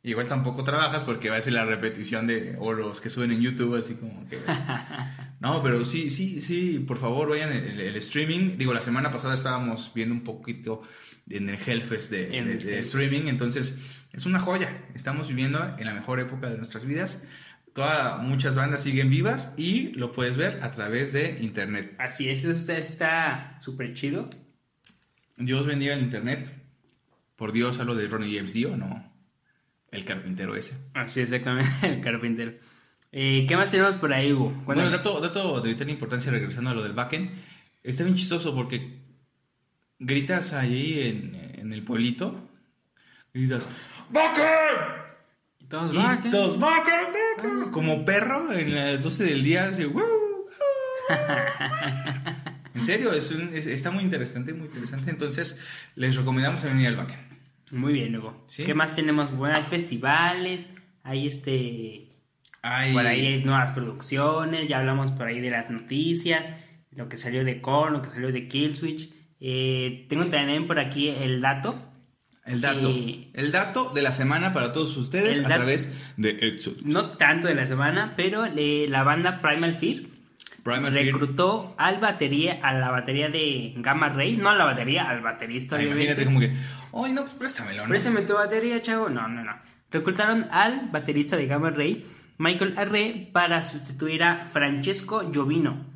igual tampoco trabajas porque va a ser la repetición de o los que suben en YouTube así como que No, pero sí, sí, sí, por favor, vayan el, streaming. Digo, la semana pasada estábamos viendo un poquito en el Hellfest de, el de streaming, entonces es una joya. Estamos viviendo en la mejor época de nuestras vidas. Toda, muchas bandas siguen vivas y lo puedes ver a través de internet. Así es, eso está- súper chido. Dios bendiga el internet. Por Dios, hablo de Ronnie James Dio, no. El carpintero ese. Así, exactamente, el carpintero. Eh, ¿Qué más tenemos por ahí, Hugo? Bueno, dato, dato de vital importancia, regresando a lo del backend, está bien chistoso porque gritas ahí en, en el pueblito, gritas, ¡Backend! Y todos Y back, ¿eh? todos, "Backend, backend", Como perro en las 12 del día, así, "Woo, woo". En serio, es un- es- está muy interesante, muy interesante. Entonces, les recomendamos a venir al backend. Muy bien, Hugo. Sí. ¿Qué más tenemos? Bueno, hay festivales, hay este... Hay, Por ahí hay nuevas producciones, ya hablamos por ahí de las noticias, lo que salió de Korn, lo que salió de Killswitch. Eh, tengo también por aquí el dato. el dato. Sí. El dato de la semana para todos ustedes a través de Exodus. No tanto de la semana, pero eh, la banda Primal Fear Primal Fear. reclutó al batería, a la batería de Gamma Ray, no a la batería, al baterista. Obviamente. imagínate como que, ay, no, pues préstamelo, ¿no? Préstame tu batería, chavo. No, no, no. Reclutaron al baterista de Gamma Ray, Michael Arre, para sustituir a Francesco Giovino,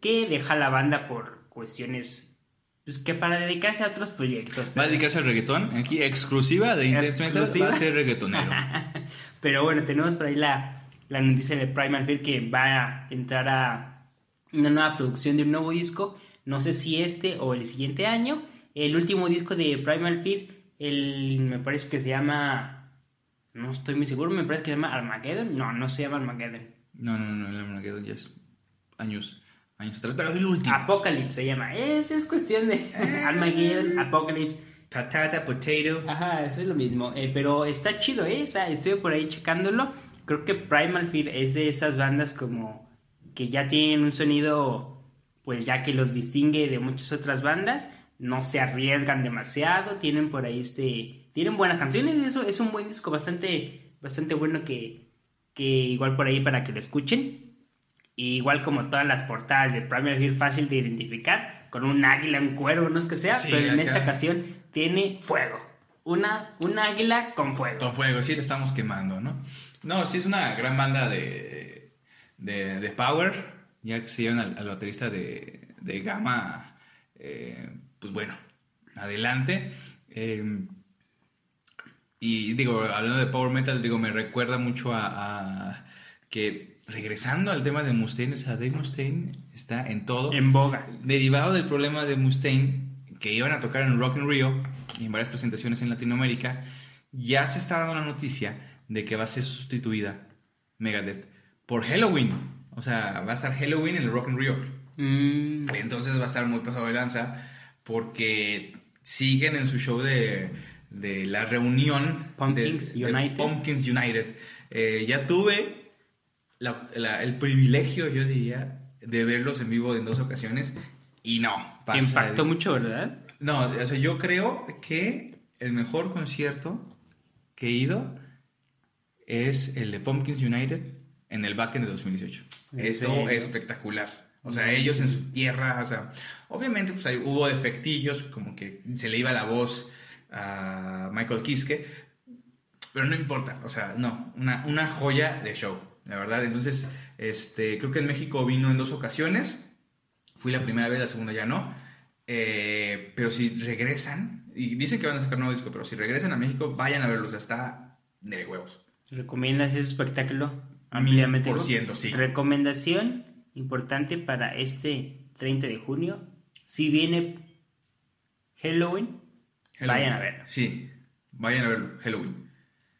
que deja la banda por cuestiones. Pues que para dedicarse a otros proyectos. Va a dedicarse al reggaetón. Aquí, exclusiva de Intense Metal, va a ser reggaetonero. Pero bueno, tenemos por ahí la, la noticia de Primal Fear que va a entrar a una nueva producción de un nuevo disco. No sé si este o el siguiente año. El último disco de Primal Fear, el, me parece que se llama. No estoy muy seguro, me parece que se llama Armageddon. No, no se llama Armageddon. No, no, no, el Armageddon ya es años, años atrás. Pero el último. Apocalypse se llama. Es, es cuestión de Armageddon, Apocalypse. Patata, potato. Ajá, eso es lo mismo. Eh, pero está chido, ¿eh? Estuve por ahí checándolo. Creo que Primal Fear es de esas bandas como que ya tienen un sonido, pues ya que los distingue de muchas otras bandas. No se arriesgan demasiado. Tienen por ahí este. Tienen buenas canciones. Eso es un buen disco, bastante, bastante bueno que, que igual por ahí para que lo escuchen. Y igual como todas las portadas de Primal Fear, fácil de identificar, con un águila, un cuervo, no es que sea, Sí, pero en acá. esta ocasión tiene fuego. Una, un águila con fuego. Con fuego, sí, le estamos quemando, ¿no? No, sí es una gran banda de, de, de Power, ya que se llevan al, al baterista de, de Gamma, eh, pues bueno, adelante. Eh, y digo, hablando de Power Metal, digo, me recuerda mucho a, a que regresando al tema de Mustaine, o sea, Dave Mustaine está en todo En boga. derivado del problema de Mustaine, que iban a tocar en Rock in Rio y en varias presentaciones en Latinoamérica, ya se está dando la noticia de que va a ser sustituida Megadeth por Halloween. O sea, va a estar Halloween en el Rock in Rio. Mm, Entonces va a estar muy pasado de lanza porque siguen en su show de, de la reunión Pumpkins de, de United. Pumpkins United. Eh, ya tuve la- la- el privilegio, yo diría, de verlos en vivo en dos ocasiones y no. pasa impactó mucho, ¿verdad? No, o sea, yo creo que el mejor concierto que he ido es el de Pumpkins United en el backend de 2018. ¿En Esto serio? es espectacular. O sea, ellos en su tierra, o sea, obviamente pues ahí hubo defectillos, como que se le iba la voz a Michael Kiske, pero no importa, o sea, no, una, una joya de show, la verdad. Entonces, este, creo que en México vino en dos ocasiones, fui la primera vez, la segunda ya no, Eh, pero si regresan, y dicen que van a sacar nuevo disco, pero si regresan a México, vayan a verlos, está de huevos. ¿Recomiendas ese espectáculo? Ampliamente. por ciento, sí. Recomendación importante para este 30 de junio. Si viene Halloween, Halloween. vayan a verlo. Sí, vayan a verlo, Halloween.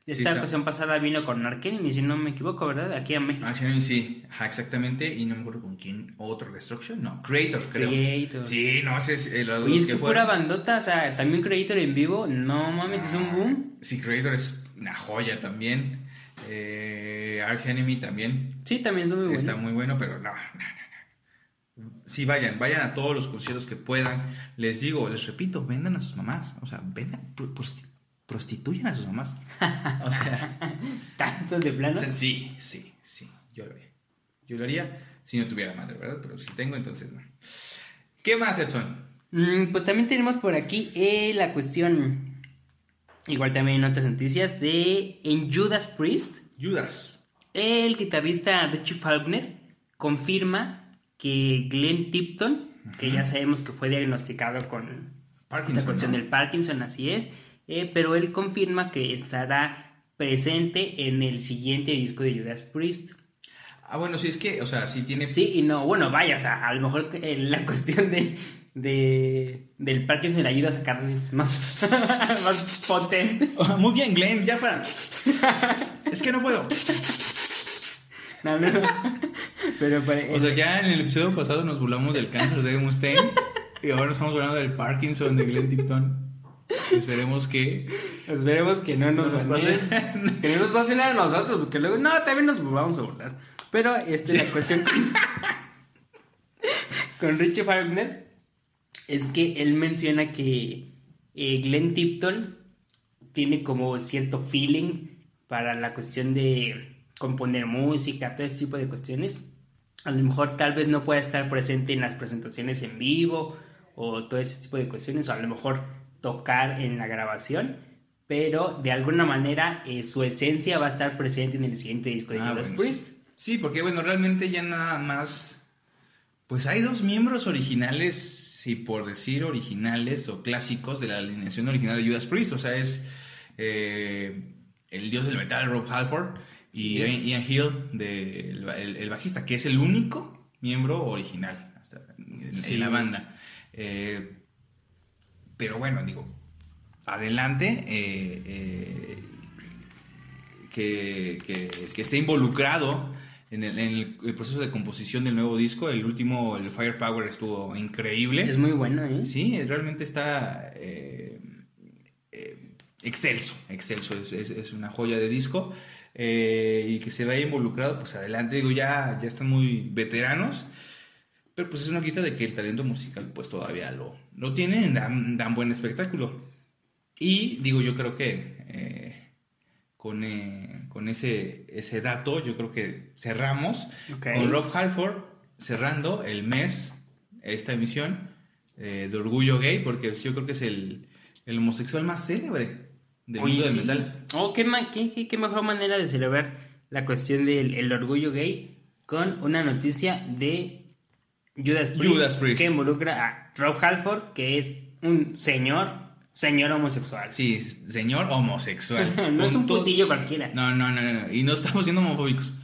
Sí, Esta está. ocasión pasada vino con Arkenemy, si no me equivoco, ¿verdad? Aquí a México. Halloween sí, ajá, exactamente, y no me acuerdo con quién, otro Destruction, no, Creator, creo. Creator. Sí, no, ese es el Oye, es que fueron. pura bandota, o sea, también Creator en vivo, no mames, es un boom. Sí, Creator es una joya también. Eh, Arch Enemy también Sí, también son muy buenos. está muy bueno, pero no, no, no. Sí, vayan, vayan a todos los conciertos que puedan. Les digo, les repito, vendan a sus mamás. O sea, vendan, pro- prosti- prostituyan a sus mamás. O sea, Tanto de plano. sí, sí, sí, yo lo haría. Yo lo haría si no tuviera madre, ¿verdad? Pero si tengo, entonces no. ¿Qué más, Edson? Mm, pues también tenemos por aquí eh, la cuestión, igual también en otras noticias, de en Judas Priest, Judas. el guitarrista Richie Faulkner confirma que Glenn Tipton, que ya sabemos que fue diagnosticado con esta cuestión ¿no? del Parkinson, así es, eh, pero él confirma que estará presente en el siguiente disco de Judas Priest. Ah, bueno, sí, es que, o sea, sí tiene... Sí y no, bueno, vaya, o sea, a lo mejor eh, la cuestión de, de del Parkinson le ayuda a sacar más, más potentes. Oh, muy bien, Glenn, ya para... es que no puedo. No, no, no. Pero, O sea, ya en el episodio pasado nos burlamos del cáncer de Mustaine y ahora estamos hablando del Parkinson de Glenn Tipton. Esperemos que. Esperemos que no nos, pase. que no nos pase nada a nosotros, porque luego. No, también nos vamos a burlar. Pero este, la cuestión con, con Richie Faulkner es que él menciona que eh, Glenn Tipton tiene como cierto feeling para la cuestión de componer música, todo ese tipo de cuestiones. A lo mejor tal vez no pueda estar presente en las presentaciones en vivo o todo ese tipo de cuestiones, o a lo mejor tocar en la grabación, pero de alguna manera eh, su esencia va a estar presente en el siguiente disco de ah, Judas Priest. Sí. porque bueno, realmente ya nada más, pues hay dos miembros originales, si por decir originales o clásicos de la alineación original de Judas Priest, o sea, es eh, el dios del metal Rob Halford y Ian Hill, de, el, bajista, que es el único miembro original en, la banda. Eh, pero bueno, digo, adelante, eh, eh, que, que, esté involucrado en el, proceso de composición del nuevo disco. El último, el Firepower, estuvo increíble. Es muy bueno, ¿eh? Sí, realmente está excelso, excelso, es, es, una joya de disco. Y que se vaya involucrado, pues adelante, digo, ya, ya están muy veteranos. Pero pues es una quita de que el talento musical pues todavía lo, lo tienen, dan, buen espectáculo. Y digo, yo creo que eh, con, eh, con ese, ese dato, yo creo que cerramos con Rob Halford cerrando el mes, esta emisión eh, de Orgullo Gay, porque yo creo que es el, el homosexual más célebre del mundo del metal. Oh, ¿qué, qué, qué, mejor manera de celebrar la cuestión del el orgullo gay con una noticia de Judas Priest, que involucra a Rob Halford, que es un señor, señor homosexual. Sí, señor homosexual. no es un putillo cualquiera. No, no, no, no, y no estamos siendo homofóbicos.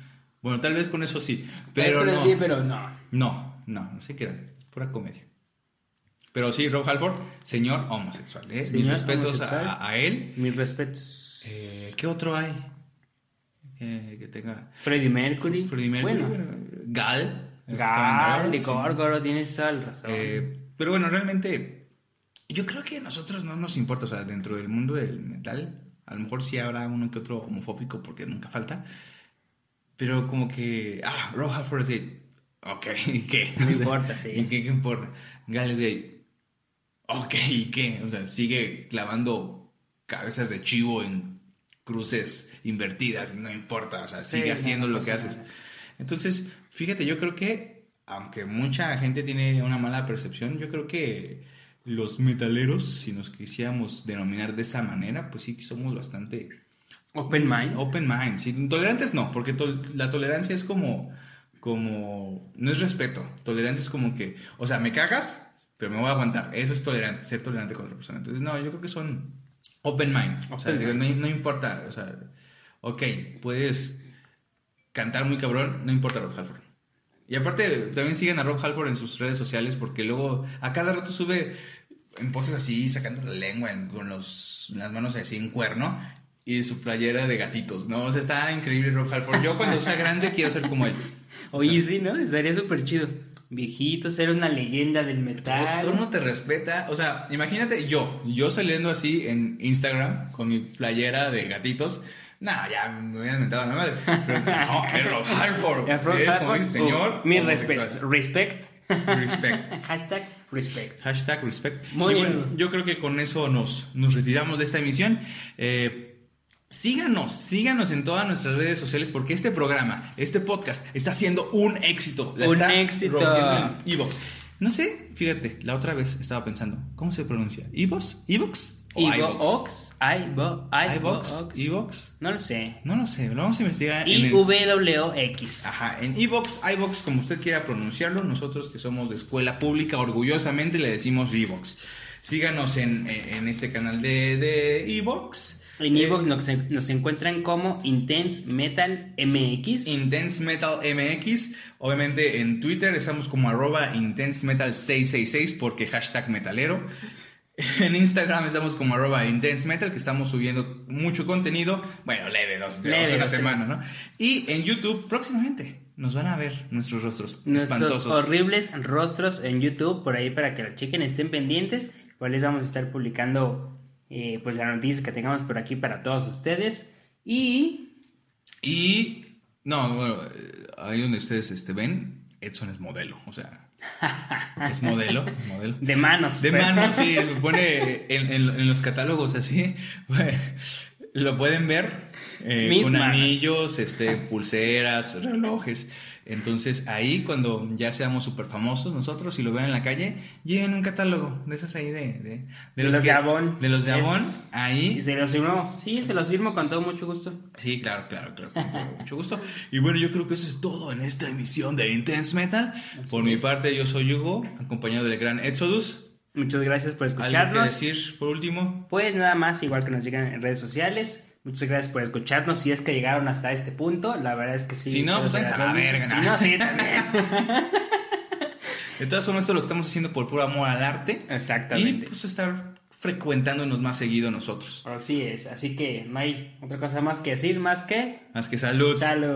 Bueno, tal vez con eso sí, pero no. sí, pero no. No, no, no sé qué era, pura comedia. Pero sí, Rob Halford, señor homosexual. ¿eh? Mis respetos a, él. Mis respetos. Eh, ¿Qué otro hay? que tenga. Freddie Mercury. Freddie Mercury. Bueno. Gal. Gal, de Gorgoro, tienes toda la razón. Eh, pero bueno, realmente, yo creo que a nosotros no nos importa, o sea, dentro del mundo del metal, a lo mejor sí habrá uno que otro homofóbico porque nunca falta, pero como que, ah, Rob Halford es gay, ok, ¿y qué? No importa, sí. ¿Y qué, qué importa? Gal es gay, ok, ¿y qué? O sea, sigue clavando cabezas de chivo en cruces invertidas, no importa, o sea, sigue haciendo lo que haces. Entonces, fíjate, yo creo que, aunque mucha gente tiene una mala percepción, yo creo que los metaleros, si nos quisiéramos denominar de esa manera, pues sí somos bastante... Open mind. Open mind, sí. Tolerantes no, porque la tolerancia es como, como... No es respeto, tolerancia es como que, o sea, me cagas, pero me voy a aguantar. Eso es tolerante, ser tolerante con otra persona. Entonces, no, yo creo que son open mind. o sea, No, no, importa, o sea, ok, puedes cantar muy cabrón, no importa Rob Halford. Y aparte, también siguen a Rob Halford en sus redes sociales porque luego a cada rato sube en poses así, sacando la lengua con los, las manos así en cuerno y su playera de gatitos, ¿no? O sea, está increíble Rob Halford. Yo cuando sea grande quiero ser como él. Oye, sí, ¿no? Estaría súper chido. Viejito, ser una leyenda del metal. Tú no te respeta. O sea, imagínate yo, yo saliendo así en Instagram con mi playera de gatitos. No, ya me hubieran mentado a la madre. Pero no, Rob Halford. Es como dice señor. mi respeto. Respect. Respect. Hashtag respect. Hashtag respect. Muy bien. yo creo que con eso nos, nos retiramos de esta emisión. Eh, síganos, síganos en todas nuestras redes sociales porque este programa, este podcast, está siendo un éxito. un éxito. en Evox. No sé, fíjate, la otra vez estaba pensando, ¿cómo se pronuncia? ¿Evox? ¿Evox? iVox, iVox, iVox, no lo sé. No lo sé, lo vamos a investigar. IWX. Ajá, en iVox, iVox, como usted quiera pronunciarlo, nosotros que somos de escuela pública, orgullosamente le decimos iVox. Síganos en, en, este canal de, de iVox. En Eh, Evox nos, nos encuentran como Intense Metal MX. Intense Metal MX. Obviamente en Twitter estamos como arroba Intense Metal 666 porque hashtag metalero. En Instagram estamos como arroba Intense Metal, que estamos subiendo mucho contenido. Bueno, leve, dos, Leve, dos una semana, ¿no? Y en YouTube próximamente nos van a ver nuestros rostros Nuestros espantosos. horribles rostros en YouTube, por ahí para que lo chequen, estén pendientes. Igual les vamos a estar publicando eh, pues las noticias que tengamos por aquí para todos ustedes. Y Y no, bueno, eh, ahí donde ustedes este, ven, Edson es modelo, o sea, es modelo, modelo. de manos. De pero- mano, sí, se supone en, en- en los catálogos así, pues, lo pueden ver eh, con manos. anillos, este, pulseras, relojes. Entonces ahí cuando ya seamos súper famosos nosotros y lo vean en la calle, lleven un catálogo de esos ahí de, de, De los de Avon. De los de Avon, ahí. Y se los firmo. Sí, se los firmo con todo mucho gusto. Sí, claro, claro, claro, con todo mucho gusto. Y bueno, yo creo que eso es todo en esta emisión de Intense Metal. Por mi parte, yo soy Hugo, acompañado del gran Exodus. Muchas gracias por ¿Algo que escucharnos. decir por último? Pues nada más, igual que nos llegan en redes sociales. Muchas gracias por escucharnos. Si es que llegaron hasta este punto, la verdad es que sí. Si no, pues a la verga, Si ¿no? sí, también. De todas formas, esto lo estamos haciendo por puro amor al arte. Y Exactamente. pues estar frecuentándonos más seguido nosotros. Así es. Así que no hay otra cosa más que decir más que Más que salud. salud.